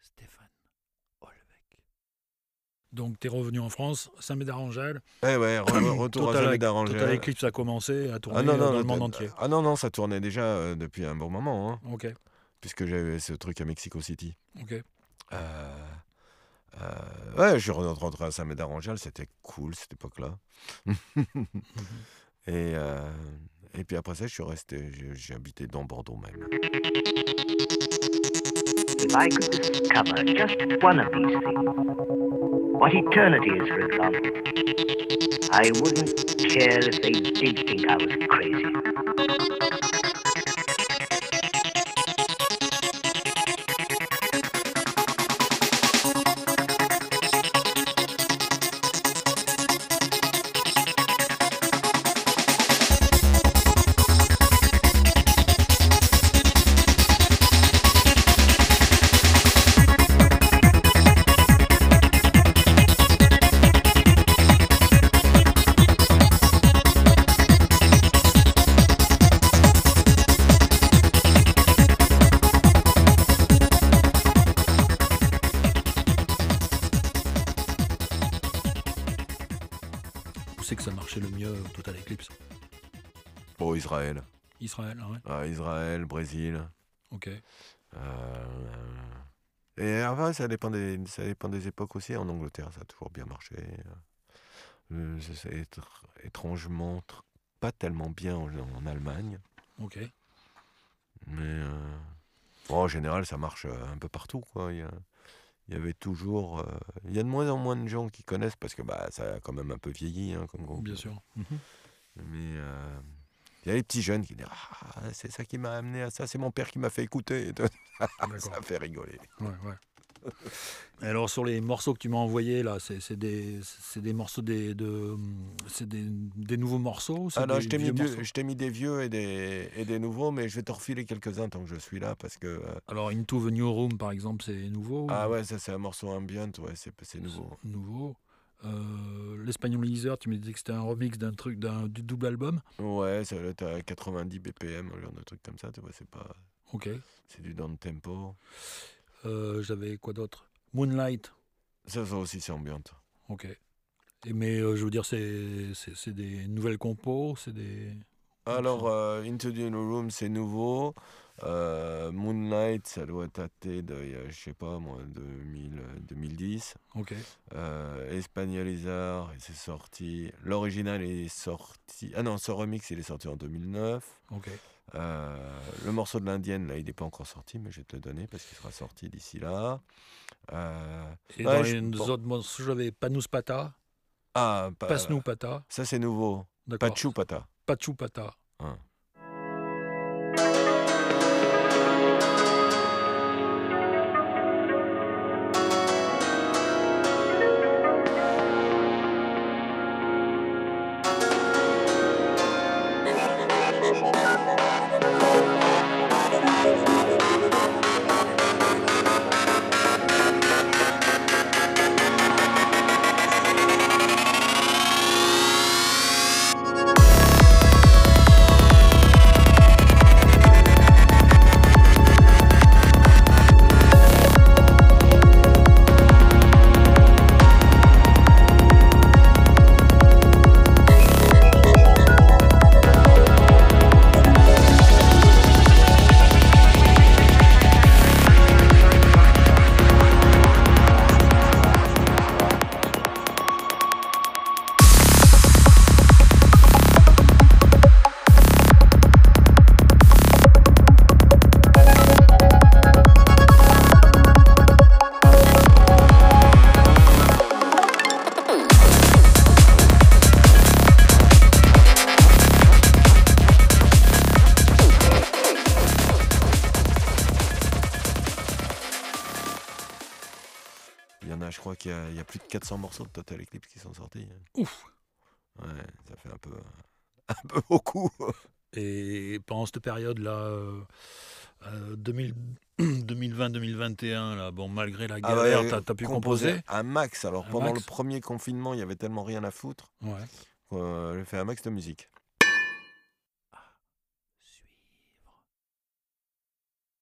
Stéphane Olvec. Donc, tu es revenu en France, Saint-Médard Angèle. Eh ouais, re- retour à Total, Saint-Médard Total. Eclipse a commencé à tourner Ah non, non, dans le monde entier. Ah non, non, ça tournait déjà euh, depuis un bon moment, hein, Ok, puisque j'avais ce truc à Mexico City. ok. Euh, euh, ouais, je suis rentré à Saint-Médard-Angèle, c'était cool cette époque-là. et, euh, et puis après ça, je suis resté, j'ai- habité dans Bordeaux même. If I could discover just one of these what eternity is, for I wouldn't care if they did think I was crazy. Que ça marchait le mieux, Total Eclipse Oh, Israël. Israël, ah ouais. Ah, Israël, Brésil. Ok. euh, et enfin, ça dépend, des, ça dépend des époques aussi. En Angleterre, ça a toujours bien marché. Euh, c'est- étr- étrangement tr- pas tellement bien en, en Allemagne. Ok. Mais euh, bon, en général, ça marche euh, un peu partout. Quoi. Il, y a, il y avait toujours. euh, il y a de moins en moins de gens qui connaissent parce que bah, ça a quand même un peu vieilli hein, comme groupe. Bien sûr. Mhm. Mais euh, il y a les petits jeunes qui disent Ah, c'est ça qui m'a amené à ça, c'est mon père qui m'a fait écouter. ça fait rigoler. Ouais, ouais. Alors sur les morceaux que tu m'as envoyés là, c'est des, des morceaux des, de, c'est des, des nouveaux morceaux. Ah non, je t'ai mis, mis des vieux et des, et des nouveaux, mais je vais te refiler quelques-uns tant que je suis là parce que. euh, Alors Into the New Room par exemple, c'est nouveau. ah ouais, ça c'est un morceau ambient, ouais, c'est c'est nouveau. Nouveau. Euh, L'Espagnol Leaser, tu me disais que c'était un remix d'un truc d'un du double album? Ouais, ça doit être à 90 BPM, un genre de truc comme ça, tu vois, c'est pas. Ok. C'est du down tempo. Euh, J'avais quoi d'autre? Moonlight. Ça, ça aussi, c'est ambient. Ok. Et mais euh, je veux dire, c'est des nouvelles compos, c'est des. Alors, euh, Into the Room, c'est nouveau. Euh, Moonlight, ça doit dater de, je sais pas moi, 2000, euh, 2010. Ok. Euh, Espagnolizar, c'est sorti. L'original est sorti. Ah non, ce remix, il est sorti en 2009. Ok. Euh, le morceau de l'indienne, là, il n'est pas encore sorti, mais je vais te le donner parce qu'il sera sorti d'ici là. Euh, Et ouais, dans je- les bon. autres morceaux, j'avais Panous Pata, Ah, pa- Passe-nous Pata. ça c'est nouveau. D'accord. Pachu Pata. Pachou Pata. Hein. Il y en a, je crois qu'il y, a- il y a plus de 400 morceaux de Total Eclipse qui sont sortis. Ouf. Ouais, ça fait un peu, un peu beaucoup. Et pendant cette période-là, euh, euh, 2000 2020-2021, là, bon, malgré la Ah galère, ouais, t'as as pu composer Un max. Alors Un pendant max. le premier confinement, il y avait tellement rien à foutre. Ouais. Euh, j'ai fait un max de musique.